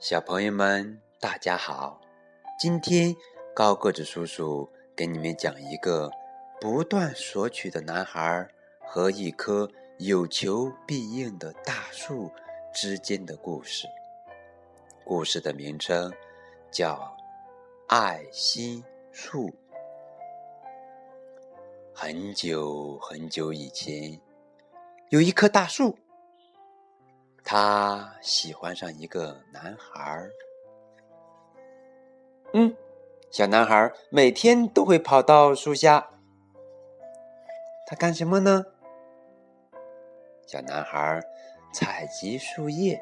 小朋友们，大家好！今天高个子叔叔给你们讲一个不断索取的男孩和一棵有求必应的大树之间的故事。故事的名称叫《爱心树》。很久很久以前，有一棵大树。他喜欢上一个男孩儿。嗯，小男孩每天都会跑到树下。他干什么呢？小男孩采集树叶，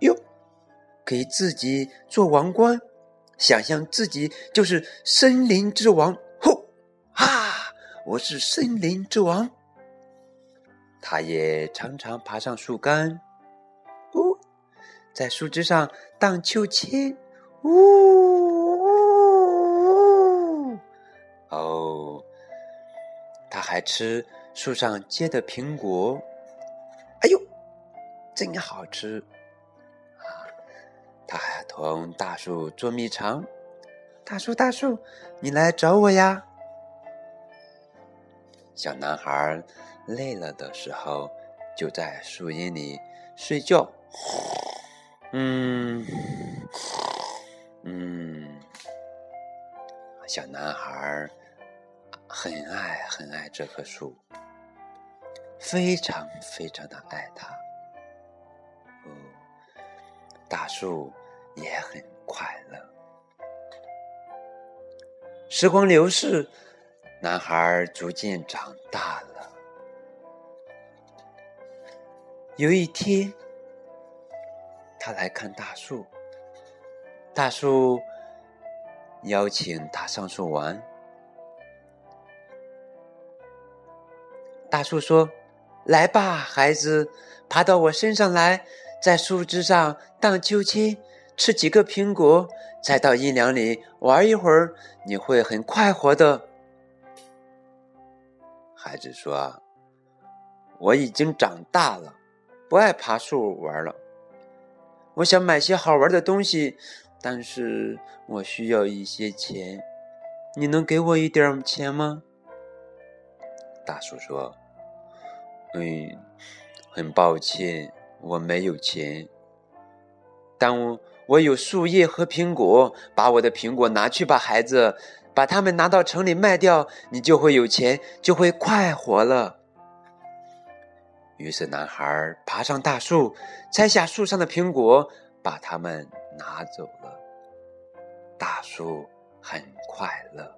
哟，给自己做王冠，想象自己就是森林之王。吼，啊，我是森林之王。他也常常爬上树干。在树枝上荡秋千，呜！哦，他还吃树上结的苹果，哎呦，真好吃！啊，他还同大树捉迷藏，大树大树，你来找我呀！小男孩累了的时候，就在树荫里睡觉。嗯，嗯，小男孩很爱很爱这棵树，非常非常的爱它。哦，大树也很快乐。时光流逝，男孩逐渐长大了。有一天。他来看大树，大树邀请他上树玩。大树说：“来吧，孩子，爬到我身上来，在树枝上荡秋千，吃几个苹果，再到阴凉里玩一会儿，你会很快活的。”孩子说：“我已经长大了，不爱爬树玩了。”我想买些好玩的东西，但是我需要一些钱，你能给我一点钱吗？大树说：“嗯，很抱歉，我没有钱，但我我有树叶和苹果，把我的苹果拿去吧，孩子，把它们拿到城里卖掉，你就会有钱，就会快活了。”于是，男孩爬上大树，摘下树上的苹果，把它们拿走了。大树很快乐。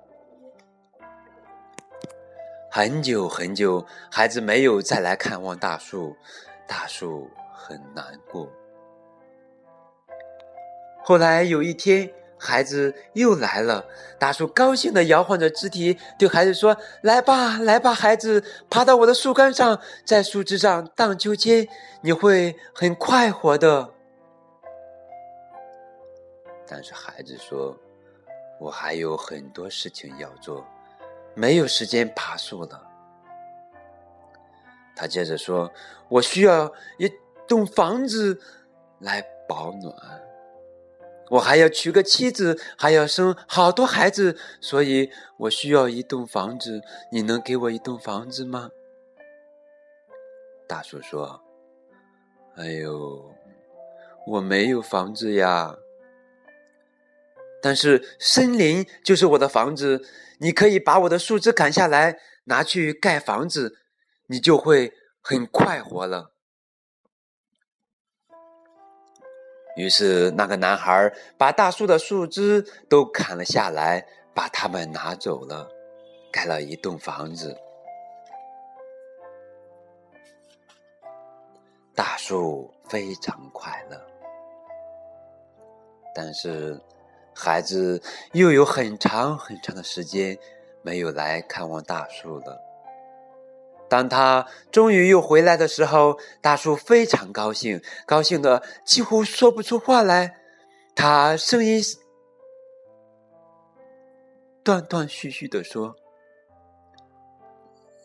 很久很久，孩子没有再来看望大树，大树很难过。后来有一天。孩子又来了，大树高兴的摇晃着肢体，对孩子说：“来吧，来吧，孩子，爬到我的树干上，在树枝上荡秋千，你会很快活的。”但是孩子说：“我还有很多事情要做，没有时间爬树了。”他接着说：“我需要一栋房子来保暖。”我还要娶个妻子，还要生好多孩子，所以我需要一栋房子。你能给我一栋房子吗？大树说：“哎呦，我没有房子呀。但是森林就是我的房子，你可以把我的树枝砍下来，拿去盖房子，你就会很快活了。”于是，那个男孩把大树的树枝都砍了下来，把它们拿走了，盖了一栋房子。大树非常快乐，但是孩子又有很长很长的时间没有来看望大树了。当他终于又回来的时候，大树非常高兴，高兴的几乎说不出话来。他声音断断续续的说：“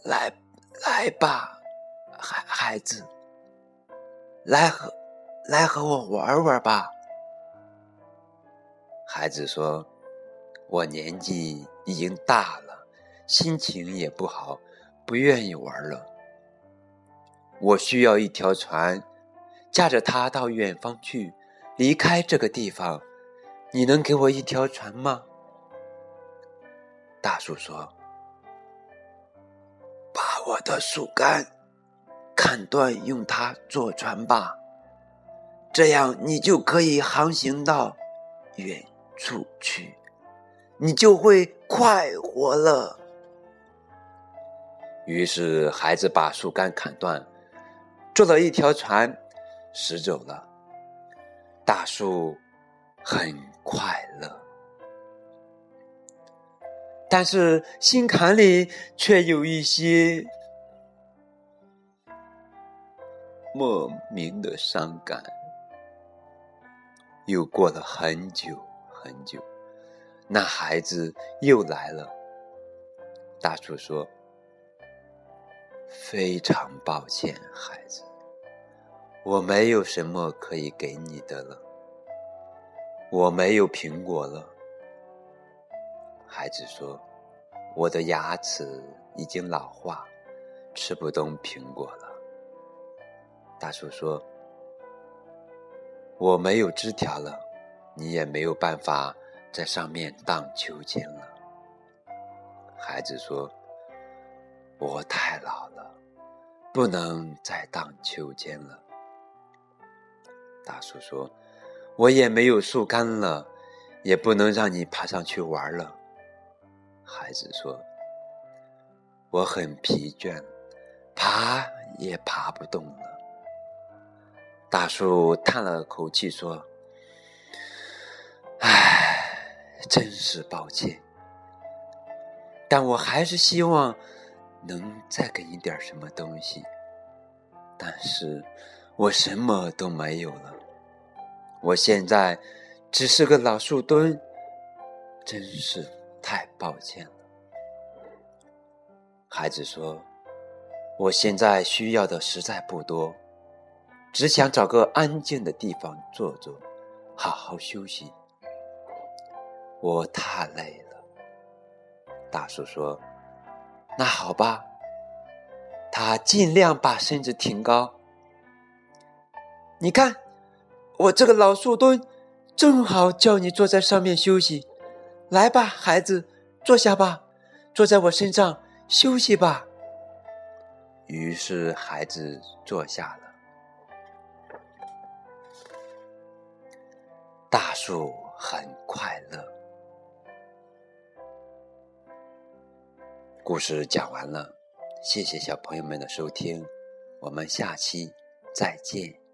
来，来吧，孩孩子，来和来和我玩玩吧。”孩子说：“我年纪已经大了，心情也不好，不愿意玩了。我需要一条船，驾着它到远方去，离开这个地方。你能给我一条船吗？”大树说：“把我的树干砍断，用它做船吧。”这样，你就可以航行到远处去，你就会快活了。于是，孩子把树干砍断，做了一条船，驶走了。大树很快乐，但是心坎里却有一些莫名的伤感。又过了很久很久，那孩子又来了。大树说：“非常抱歉，孩子，我没有什么可以给你的了。我没有苹果了。”孩子说：“我的牙齿已经老化，吃不动苹果了。”大树说。我没有枝条了，你也没有办法在上面荡秋千了。孩子说：“我太老了，不能再荡秋千了。”大树说：“我也没有树干了，也不能让你爬上去玩了。”孩子说：“我很疲倦，爬也爬不动了。”大树叹了口气说：“唉，真是抱歉，但我还是希望能再给你点什么东西。但是我什么都没有了，我现在只是个老树墩，真是太抱歉了。”孩子说：“我现在需要的实在不多。”只想找个安静的地方坐坐，好好休息。我太累了。大树说：“那好吧。”他尽量把身子挺高。你看，我这个老树墩正好叫你坐在上面休息。来吧，孩子，坐下吧，坐在我身上休息吧。于是，孩子坐下了。大树很快乐。故事讲完了，谢谢小朋友们的收听，我们下期再见。